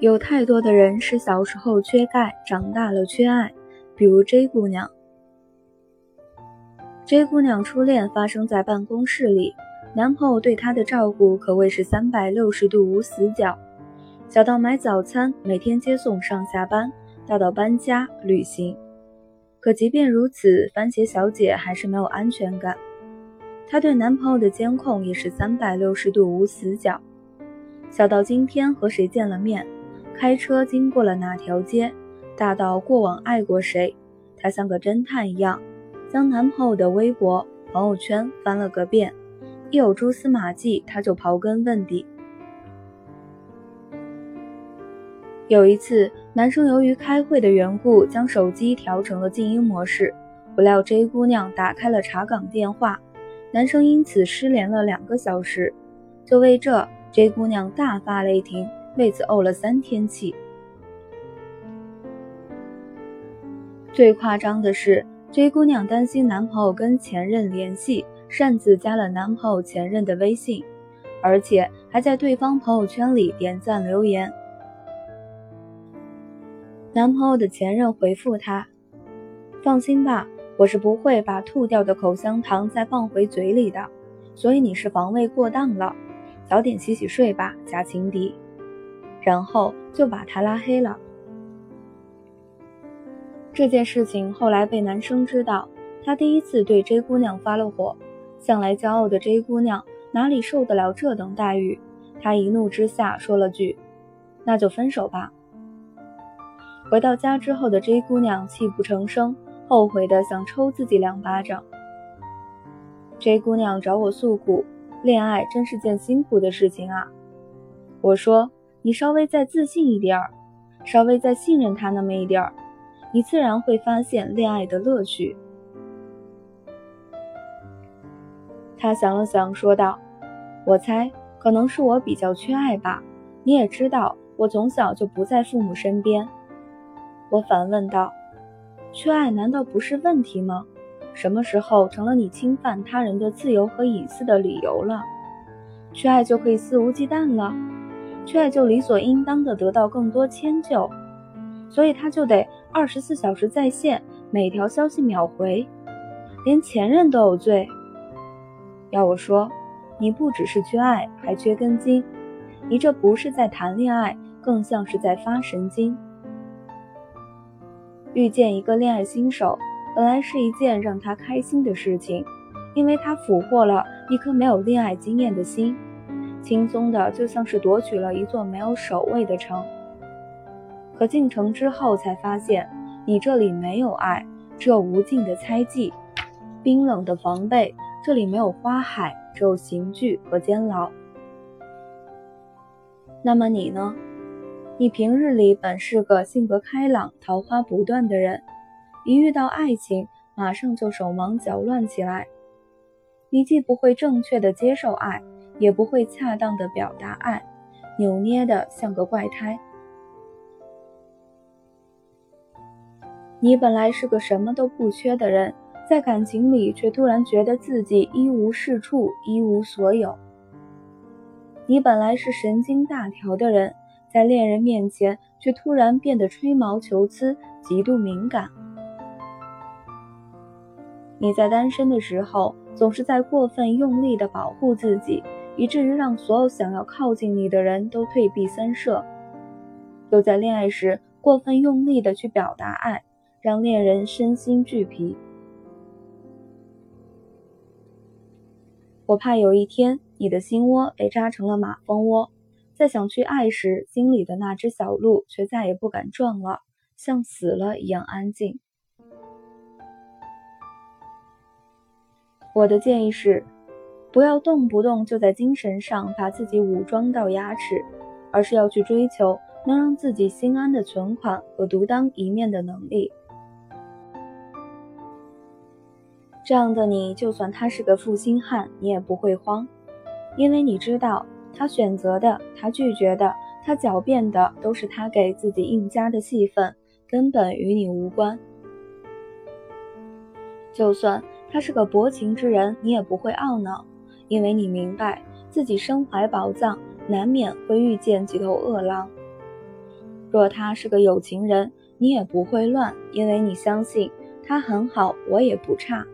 有太多的人是小时候缺钙，长大了缺爱，比如 J 姑娘。J 姑娘初恋发生在办公室里，男朋友对她的照顾可谓是三百六十度无死角，小到买早餐，每天接送上下班，大到搬家、旅行。可即便如此，番茄小姐还是没有安全感。她对男朋友的监控也是三百六十度无死角，小到今天和谁见了面，开车经过了哪条街，大到过往爱过谁，她像个侦探一样，将男朋友的微博、朋友圈翻了个遍，一有蛛丝马迹，她就刨根问底。有一次，男生由于开会的缘故，将手机调成了静音模式，不料 J 姑娘打开了查岗电话。男生因此失联了两个小时，就为这，J 姑娘大发雷霆，为此怄了三天气。最夸张的是，J 姑娘担心男朋友跟前任联系，擅自加了男朋友前任的微信，而且还在对方朋友圈里点赞留言。男朋友的前任回复她：“放心吧。”我是不会把吐掉的口香糖再放回嘴里的，所以你是防卫过当了，早点洗洗睡吧，假情敌。然后就把他拉黑了。这件事情后来被男生知道，他第一次对 J 姑娘发了火。向来骄傲的 J 姑娘哪里受得了这等待遇？她一怒之下说了句：“那就分手吧。”回到家之后的 J 姑娘泣不成声。后悔的想抽自己两巴掌。J 姑娘找我诉苦，恋爱真是件辛苦的事情啊。我说，你稍微再自信一点儿，稍微再信任他那么一点儿，你自然会发现恋爱的乐趣。他想了想，说道：“我猜可能是我比较缺爱吧。你也知道，我从小就不在父母身边。”我反问道。缺爱难道不是问题吗？什么时候成了你侵犯他人的自由和隐私的理由了？缺爱就可以肆无忌惮了？缺爱就理所应当的得到更多迁就？所以他就得二十四小时在线，每条消息秒回，连前任都有罪？要我说，你不只是缺爱，还缺根筋。你这不是在谈恋爱，更像是在发神经。遇见一个恋爱新手，本来是一件让他开心的事情，因为他俘获了一颗没有恋爱经验的心，轻松的就像是夺取了一座没有守卫的城。可进城之后才发现，你这里没有爱，只有无尽的猜忌，冰冷的防备。这里没有花海，只有刑具和监牢。那么你呢？你平日里本是个性格开朗、桃花不断的人，一遇到爱情，马上就手忙脚乱起来。你既不会正确的接受爱，也不会恰当的表达爱，扭捏的像个怪胎。你本来是个什么都不缺的人，在感情里却突然觉得自己一无是处、一无所有。你本来是神经大条的人。在恋人面前，却突然变得吹毛求疵，极度敏感。你在单身的时候，总是在过分用力的保护自己，以至于让所有想要靠近你的人都退避三舍；又在恋爱时，过分用力的去表达爱，让恋人身心俱疲。我怕有一天，你的心窝被扎成了马蜂窝。在想去爱时，心里的那只小鹿却再也不敢撞了，像死了一样安静。我的建议是，不要动不动就在精神上把自己武装到牙齿，而是要去追求能让自己心安的存款和独当一面的能力。这样的你，就算他是个负心汉，你也不会慌，因为你知道。他选择的，他拒绝的，他狡辩的，都是他给自己硬加的戏份，根本与你无关。就算他是个薄情之人，你也不会懊恼，因为你明白自己身怀宝藏，难免会遇见几头恶狼。若他是个有情人，你也不会乱，因为你相信他很好，我也不差。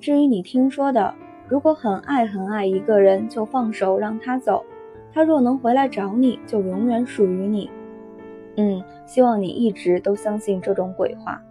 至于你听说的，如果很爱很爱一个人，就放手让他走。他若能回来找你，就永远属于你。嗯，希望你一直都相信这种鬼话。